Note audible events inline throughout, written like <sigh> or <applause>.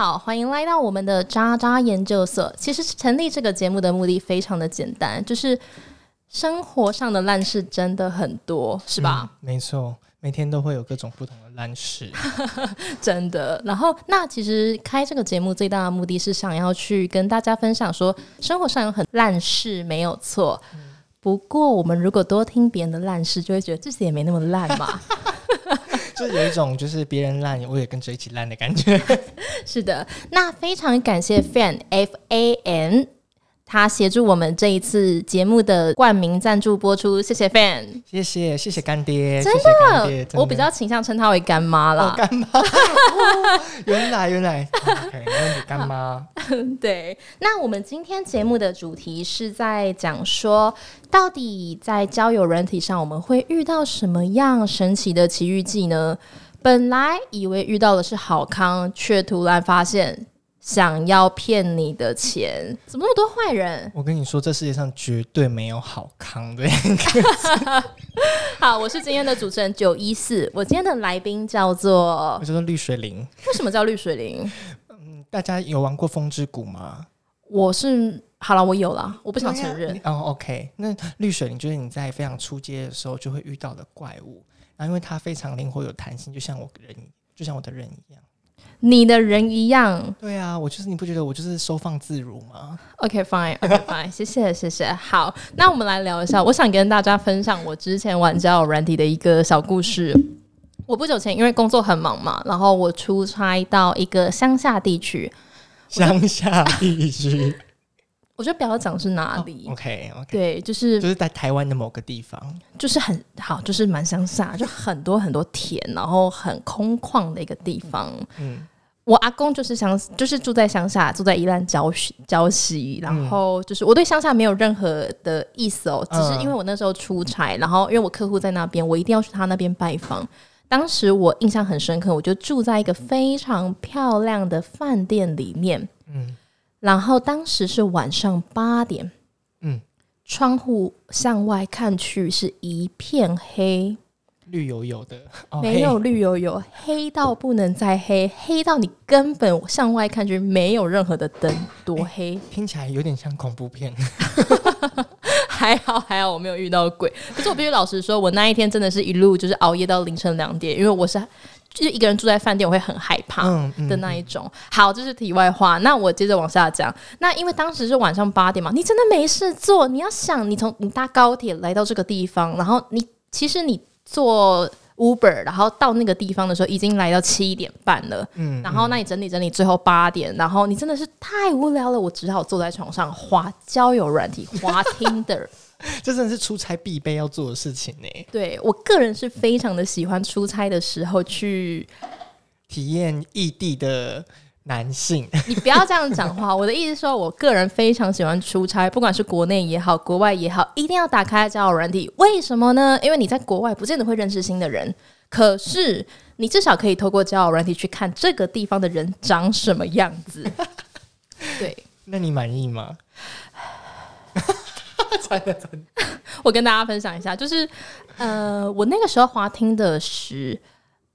好，欢迎来到我们的渣渣研究所。其实成立这个节目的目的非常的简单，就是生活上的烂事真的很多，是吧？没错，每天都会有各种不同的烂事，<laughs> 真的。然后，那其实开这个节目最大的目的是想要去跟大家分享，说生活上有很烂事没有错。不过，我们如果多听别人的烂事，就会觉得自己也没那么烂嘛。就有一种就是别人烂，我也跟着一起烂的感觉。<laughs> 是的，那非常感谢 Fan F A N。他协助我们这一次节目的冠名赞助播出，谢谢 fan，谢谢谢谢干爹，真的，我比较倾向称他为干妈啦。<laughs> 干妈，原来原来，OK，没问题，干妈。对，那我们今天节目的主题是在讲说，到底在交友软体上，我们会遇到什么样神奇的奇遇记呢？本来以为遇到的是好康，却突然发现。想要骗你的钱，怎么那么多坏人？我跟你说，这世界上绝对没有好康的。<laughs> 好，我是今天的主持人九一四，我今天的来宾叫做，我叫做绿水灵。为什么叫绿水灵？嗯，大家有玩过风之谷吗？我是好了，我有了，我不想承认。哦，OK，那绿水灵就是你在非常出街的时候就会遇到的怪物，然后因为它非常灵活有弹性，就像我人，就像我的人一样。你的人一样，对啊，我就是你不觉得我就是收放自如吗？OK fine，OK <laughs> fine，谢谢谢谢。好，那我们来聊一下，我想跟大家分享我之前玩交友软体的一个小故事。我不久前因为工作很忙嘛，然后我出差到一个乡下地区，乡下地区，我就不要讲是哪里。OK OK，对，就是就是在台湾的某个地方，就是很好，就是蛮乡下，就很多很多田，然后很空旷的一个地方。嗯。我阿公就是乡，就是住在乡下，住在宜兰礁礁溪，然后就是我对乡下没有任何的意思哦，只是因为我那时候出差，然后因为我客户在那边，我一定要去他那边拜访。当时我印象很深刻，我就住在一个非常漂亮的饭店里面，嗯，然后当时是晚上八点，嗯，窗户向外看去是一片黑。绿油油的，没有绿油油，黑到不能再黑，黑到你根本向外看去没有任何的灯，多黑！听起来有点像恐怖片。<laughs> 还好还好，我没有遇到鬼。可是我必须老实说，我那一天真的是一路就是熬夜到凌晨两点，因为我是就是一个人住在饭店，我会很害怕的那一种。好，这是题外话。那我接着往下讲。那因为当时是晚上八点嘛，你真的没事做。你要想，你从你搭高铁来到这个地方，然后你其实你。坐 Uber，然后到那个地方的时候，已经来到七点半了。嗯，然后那你整理整理，最后八点，然后你真的是太无聊了，我只好坐在床上滑交友软体，滑 Tinder。<laughs> 这真的是出差必备要做的事情呢。对我个人是非常的喜欢出差的时候去体验异地的。男性，<laughs> 你不要这样讲话。我的意思说，我个人非常喜欢出差，不管是国内也好，国外也好，一定要打开交友软体。为什么呢？因为你在国外不见得会认识新的人，可是你至少可以透过交友软体去看这个地方的人长什么样子。<laughs> 对，那你满意吗？<laughs> 真的真的，我跟大家分享一下，就是呃，我那个时候滑听的是。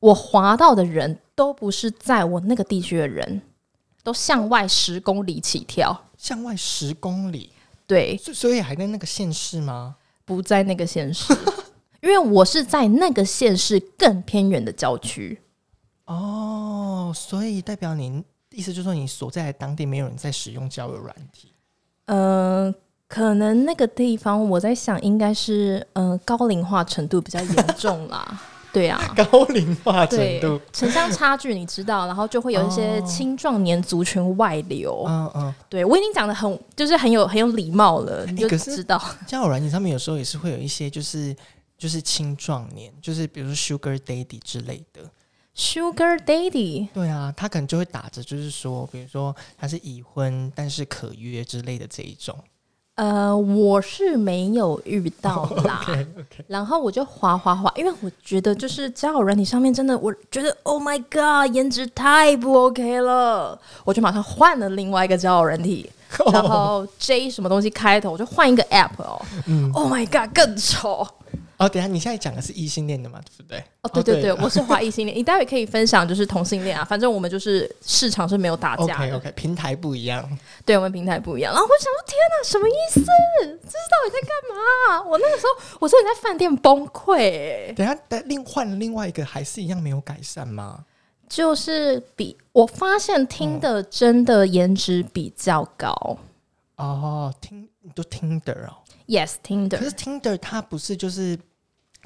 我滑到的人都不是在我那个地区的人，都向外十公里起跳。向外十公里，对，所以还在那个县市吗？不在那个县市，因为我是在那个县市更偏远的郊区。哦，所以代表您意思就是说，你所在的当地没有人在使用交友软体？嗯，可能那个地方我在想，应该是嗯高龄化程度比较严重啦。<laughs> 对啊，<laughs> 高龄化程度，城乡差距你知道，然后就会有一些青壮年族群外流。嗯嗯，对我已经讲的很，就是很有很有礼貌了，你就知道。交友软件上面有时候也是会有一些，就是就是青壮年，就是比如说 Sugar Daddy 之类的。Sugar Daddy，对啊，他可能就会打着，就是说，比如说他是已婚，但是可约之类的这一种。呃，我是没有遇到啦。<laughs> <laughs> 然后我就滑滑滑，因为我觉得就是交友软体上面真的，我觉得 Oh my God，颜值太不 OK 了，我就马上换了另外一个交友软体，<laughs> 然后 J 什么东西开头，我就换一个 App 哦。Oh my God，更丑。哦，等下你现在讲的是异性恋的嘛，对不对？哦，哦，对对对，我是华异性恋。你待会可以分享就是同性恋啊，<laughs> 反正我们就是市场是没有打架。OK OK，平台不一样。对，我们平台不一样。然后我想说，天哪，什么意思？这是到底在干嘛？我那个时候，我说你在饭店崩溃。等下，但另换了另外一个，还是一样没有改善吗？就是比我发现听的真的颜值比较高。哦，听都听的哦。Yes，听的。可是 Tinder 它不是就是。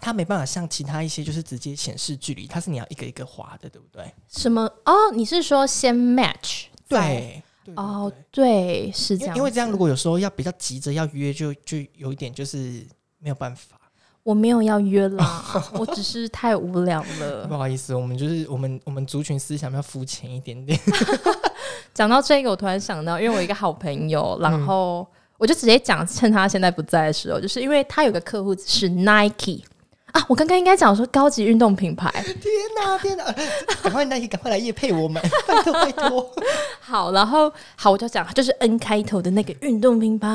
它没办法像其他一些，就是直接显示距离，它是你要一个一个滑的，对不对？什么？哦，你是说先 match？对，哦，对，是这样。因为这样，如果有时候要比较急着要约，就就有一点就是没有办法。我没有要约啦，<laughs> 我只是太无聊了。不好意思，我们就是我们我们族群思想要肤浅一点点。<laughs> 讲到这个，我突然想到，因为我一个好朋友，然后我就直接讲，趁他现在不在的时候，就是因为他有个客户是 Nike。啊，我刚刚应该讲说高级运动品牌。天哪，天哪！赶快 Nike，，赶快来夜配我们，拜托拜托。好，然后好，我就讲，就是 N 开头的那个运动品牌。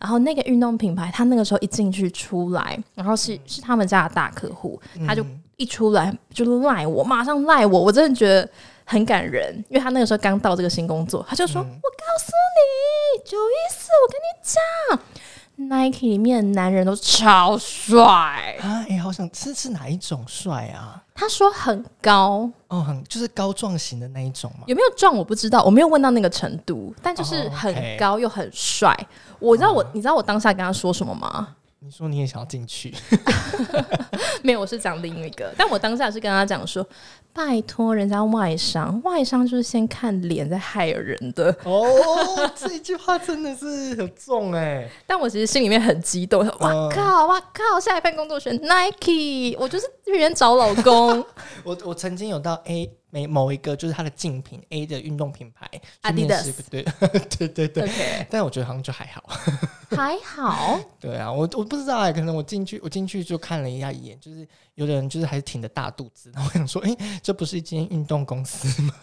然后那个运动品牌，他那个时候一进去出来，然后是是他们家的大客户，他就一出来就赖我，马上赖我，我真的觉得很感人，因为他那个时候刚到这个新工作，他就说：“我告诉你，九一四，我跟你讲。” Nike 里面男人都超帅啊！哎，好想这是哪一种帅啊？他说很高哦，很就是高壮型的那一种嘛？有没有壮我不知道，我没有问到那个程度，但就是很高又很帅。我知道我，你知道我当下跟他说什么吗？你说你也想要进去？<laughs> 没有，我是讲另一个。但我当下是跟他讲说：“拜托，人家外商，外商就是先看脸再害人的。”哦，这一句话真的是很重哎。但我其实心里面很激动，哇靠，哇靠，下一份工作选 Nike，我就是这边找老公。<laughs> 我我曾经有到 A。每某一个就是它的竞品 A 的运动品牌，Adidas，对 <laughs> 对对对，但我觉得好像就还好，还好。<laughs> 对啊，我我不知道哎，可能我进去我进去就看了一下一眼，就是有的人就是还是挺着大肚子，然后我想说，哎，这不是一间运动公司吗？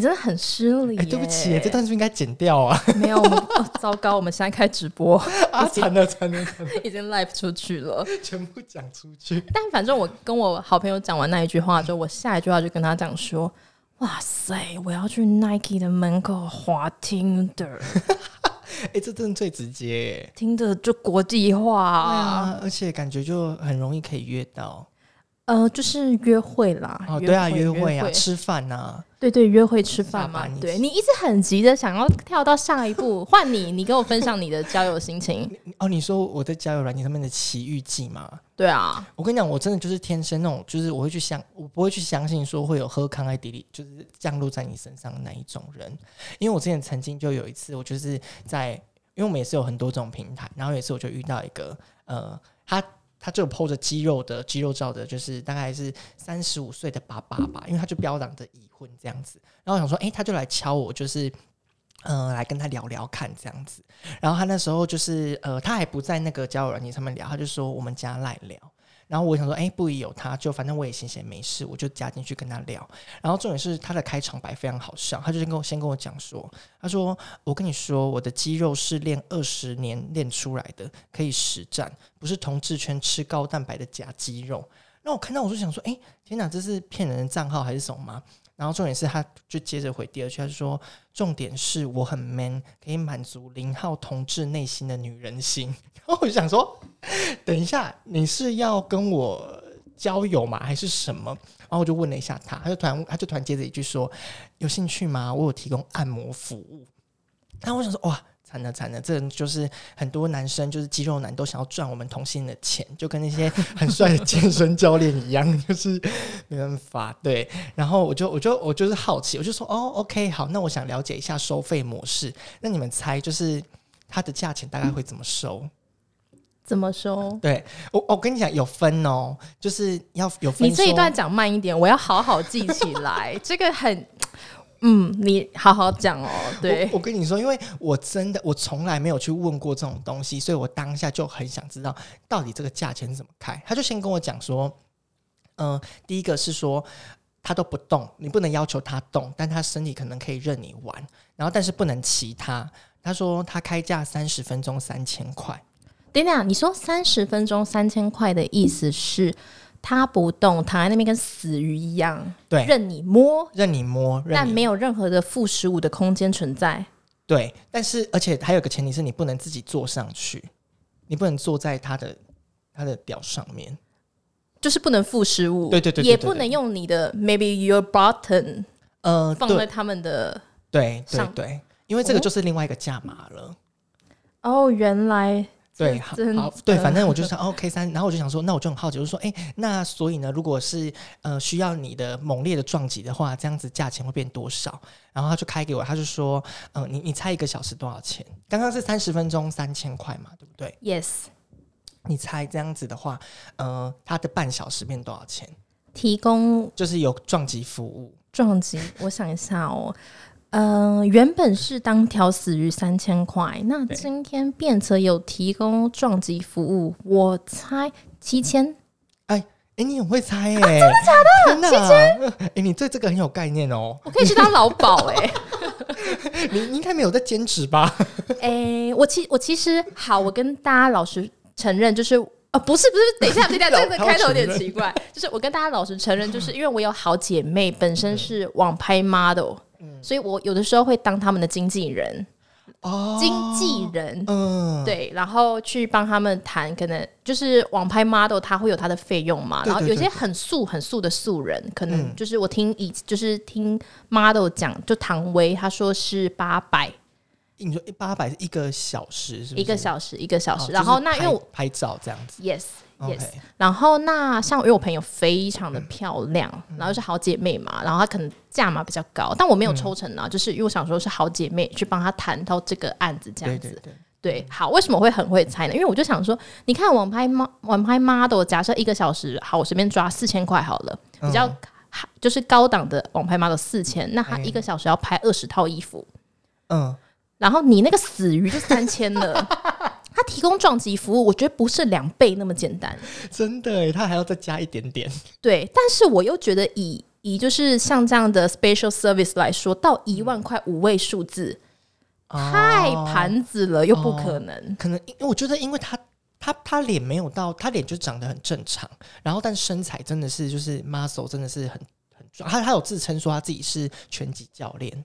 你真的很失礼！对不起，这段是不是应该剪掉啊？没有，糟糕，我们现在开直播 <laughs> 啊，惨了惨了惨了，<laughs> 已经 live 出去了，全部讲出去。但反正我跟我好朋友讲完那一句话之后，我下一句话就跟他讲说：“哇塞，我要去 Nike 的门口滑 Tinder。<laughs> ”哎，这真的最直接，听着就国际化啊，而且感觉就很容易可以约到。呃，就是约会啦。哦，对啊，约会啊，吃饭呐。对对，约会吃饭嘛。对你一直很急的想要跳到下一步，换你，你跟我分享你的交友心情。<laughs> 哦，你说我在交友软件上面的奇遇记吗？对啊，我跟你讲，我真的就是天生那种，就是我会去相，我不会去相信说会有喝康爱迪丽，就是降落在你身上的那一种人。因为我之前曾经就有一次，我就是在，因为我们也是有很多这种平台，然后有一次我就遇到一个，呃，他。他就剖着肌肉的肌肉照的，就是大概是三十五岁的爸爸吧，因为他就标榜着已婚这样子。然后我想说，哎，他就来敲我，就是嗯，来跟他聊聊看这样子。然后他那时候就是呃，他还不在那个交友软件上面聊，他就说我们家来聊。然后我想说，哎，不宜有他，就反正我也闲闲没事，我就加进去跟他聊。然后重点是他的开场白非常好笑，他就先跟我先跟我讲说，他说我跟你说，我的肌肉是练二十年练出来的，可以实战，不是同志圈吃高蛋白的假肌肉。那我看到我就想说，哎，天哪，这是骗人的账号还是什么吗？然后重点是，他就接着回第二句，他说：“重点是我很 man，可以满足林浩同志内心的女人心。<laughs> ”然后我就想说：“等一下，你是要跟我交友吗？还是什么？”然后我就问了一下他，他就突然他就突然接着一句说：“有兴趣吗？我有提供按摩服务。”然后我想说：“哇！”惨了惨了，这就是很多男生就是肌肉男都想要赚我们同性的钱，就跟那些很帅的健身教练一样，就是没办法对。然后我就我就我就是好奇，我就说哦，OK，好，那我想了解一下收费模式。那你们猜就是它的价钱大概会怎么收？怎么收？对我我跟你讲有分哦，就是要有分。你这一段讲慢一点，我要好好记起来。这个很。嗯，你好好讲哦。对，我跟你说，因为我真的我从来没有去问过这种东西，所以我当下就很想知道到底这个价钱怎么开。他就先跟我讲说，嗯，第一个是说他都不动，你不能要求他动，但他身体可能可以任你玩，然后但是不能骑他。他说他开价三十分钟三千块，等等，你说三十分钟三千块的意思是他不动，躺在那边跟死鱼一样，对，任你摸，任你摸，但没有任何的负十五的空间存在。对，但是而且还有个前提是你不能自己坐上去，你不能坐在他的他的屌上面，就是不能负十五，对对对，也不能用你的 maybe your button，呃，放在他们的对对对，因为这个就是另外一个价码了。哦，原来。对，好，对，反正我就想 <laughs> OK 三，然后我就想说，那我就很好奇，就是说，哎，那所以呢，如果是呃需要你的猛烈的撞击的话，这样子价钱会变多少？然后他就开给我，他就说，嗯，你你猜一个小时多少钱？刚刚是三十分钟三千块嘛，对不对？Yes，你猜这样子的话，呃，他的半小时变多少钱？提供就是有撞击服务，撞击，我想一下哦。嗯，原本是当条死鱼三千块，那今天变成有提供撞击服务，我猜七千。哎哎，你很会猜哎，真的假的？七千？哎，你对这个很有概念哦。<laughs> 我可以去当老鸨哎。你应该没有在兼职吧？<laughs> 哎，我其我其实好，我跟大家老实承认，就是啊，不是不是，等一下等一下，<laughs> 这个开头有点奇怪，就是我跟大家老实承认，就是因为我有好姐妹本身是网拍 model。所以我有的时候会当他们的经纪人，哦，经纪人，嗯，对，然后去帮他们谈，可能就是网拍 model，他会有他的费用嘛，然后有些很素很素的素人，可能就是我听以就是听 model 讲，就唐薇他说是八百，你说一八百是一个小时，是一个小时一个小时，然后那因为我拍照这样子，yes。Yes，然后那像因为我朋友非常的漂亮，然后是好姐妹嘛，然后她可能价码比较高，但我没有抽成啊，就是因为我想说是好姐妹去帮她谈到这个案子这样子。对，好，为什么会很会猜呢？因为我就想说，你看网拍妈网拍 model，假设一个小时，好，我随便抓四千块好了，比较就是高档的网拍 model 四千，那他一个小时要拍二十套衣服，嗯，然后你那个死鱼就三千了。<laughs> 他提供撞击服务，我觉得不是两倍那么简单。真的，他还要再加一点点。对，但是我又觉得以以就是像这样的 special service 来说，到一万块五位数字，太盘子了，又不可能。可能因为我觉得，因为他他他脸没有到，他脸就长得很正常，然后但身材真的是就是 muscle 真的是很很壮。他他有自称说他自己是拳击教练。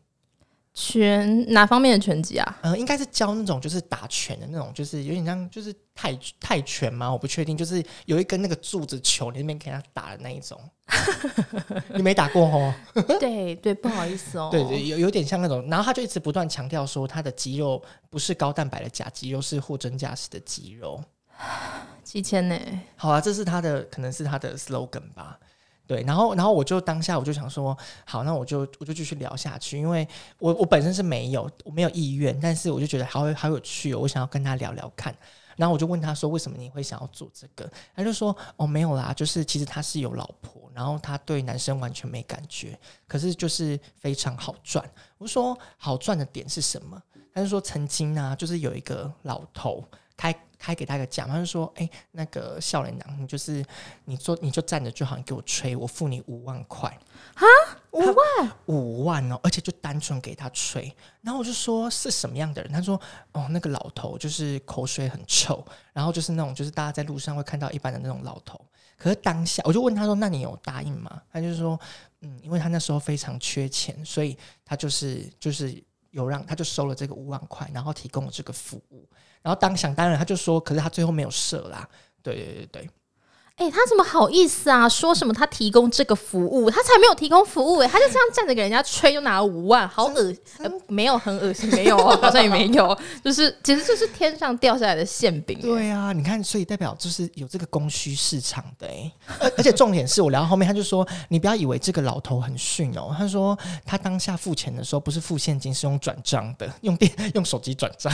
拳哪方面的拳击啊？呃，应该是教那种就是打拳的那种，就是有点像就是泰泰拳吗？我不确定，就是有一根那个柱子球，你那边给他打的那一种。<laughs> 你没打过哦？<laughs> 对对，不好意思哦。对对，有有点像那种，然后他就一直不断强调说，他的肌肉不是高蛋白的假肌肉，是货真价实的肌肉。七千呢？好啊，这是他的，可能是他的 slogan 吧。对，然后，然后我就当下我就想说，好，那我就我就继续聊下去，因为我我本身是没有我没有意愿，但是我就觉得好好有趣哦，我想要跟他聊聊看。然后我就问他说，为什么你会想要做这个？他就说，哦，没有啦，就是其实他是有老婆，然后他对男生完全没感觉，可是就是非常好赚。我说好赚的点是什么？他就说曾经呢，就是有一个老头开。开给他一个奖，他就说：“哎，那个笑脸男，你就是你坐，你就站着就好，你给我吹，我付你五万块啊，五万，五万哦，而且就单纯给他吹。然后我就说是什么样的人？他说：哦，那个老头就是口水很臭，然后就是那种就是大家在路上会看到一般的那种老头。可是当下我就问他说：那你有答应吗？他就说：嗯，因为他那时候非常缺钱，所以他就是就是有让他就收了这个五万块，然后提供了这个服务。”然后当想当然，他就说，可是他最后没有射啦。对对对对。哎，他怎么好意思啊？说什么他提供这个服务，他才没有提供服务哎，他就这样站着给人家吹，就拿了五万，好恶心！没有很恶心，没有，<laughs> 好像也没有，就是其实就是天上掉下来的馅饼。对啊，你看，所以代表就是有这个供需市场的哎，而且重点是我聊到后面，他就说你不要以为这个老头很逊哦，他说他当下付钱的时候不是付现金，是用转账的，用电用手机转账，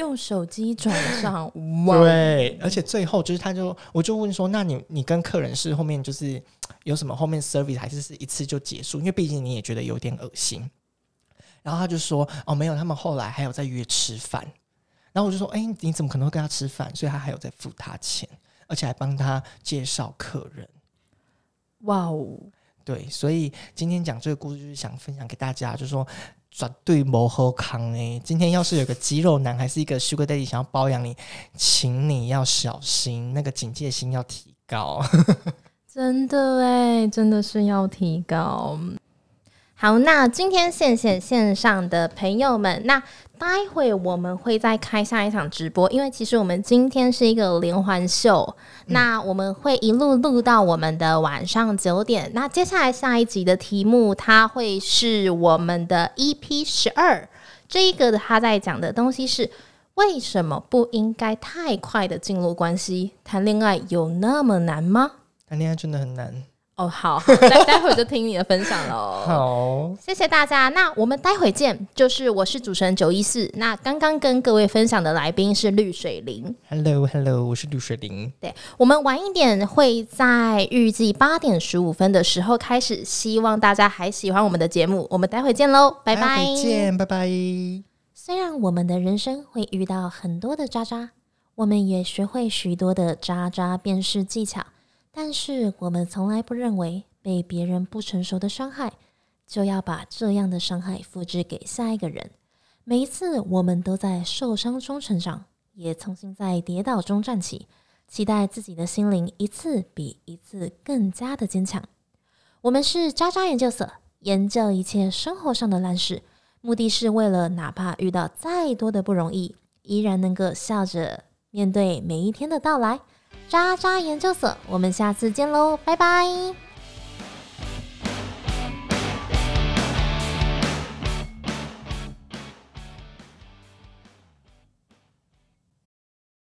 用手机转账，<laughs> 对，而且最后就是他就我就问说，那你。你你跟客人是后面就是有什么后面 service 还是是一次就结束？因为毕竟你也觉得有点恶心。然后他就说：“哦，没有，他们后来还有在约吃饭。”然后我就说：“哎，你怎么可能会跟他吃饭？”所以他还有在付他钱，而且还帮他介绍客人。哇哦！对，所以今天讲这个故事就是想分享给大家，就是说。绝对不好康哎！今天要是有个肌肉男还是一个 Sugar Daddy 想要包养你，请你要小心，那个警戒心要提高。真的哎，真的是要提高。好，那今天线线线上的朋友们，那待会我们会再开下一场直播，因为其实我们今天是一个连环秀，那我们会一路录到我们的晚上九点。那接下来下一集的题目，它会是我们的 EP 十二，这一个他在讲的东西是为什么不应该太快的进入关系？谈恋爱有那么难吗？谈恋爱真的很难。哦，好，待 <laughs> 待会就听你的分享喽。好，谢谢大家。那我们待会见。就是我是主持人九一四。那刚刚跟各位分享的来宾是绿水灵。Hello，Hello，我是绿水灵。对，我们晚一点会在预计八点十五分的时候开始。希望大家还喜欢我们的节目。我们待会见喽，拜拜。见，拜拜。虽然我们的人生会遇到很多的渣渣，我们也学会许多的渣渣辨识技巧。但是我们从来不认为被别人不成熟的伤害，就要把这样的伤害复制给下一个人。每一次我们都在受伤中成长，也重新在跌倒中站起，期待自己的心灵一次比一次更加的坚强。我们是渣渣研究所，研究一切生活上的烂事，目的是为了哪怕遇到再多的不容易，依然能够笑着面对每一天的到来。渣渣研究所，我们下次见喽，拜拜。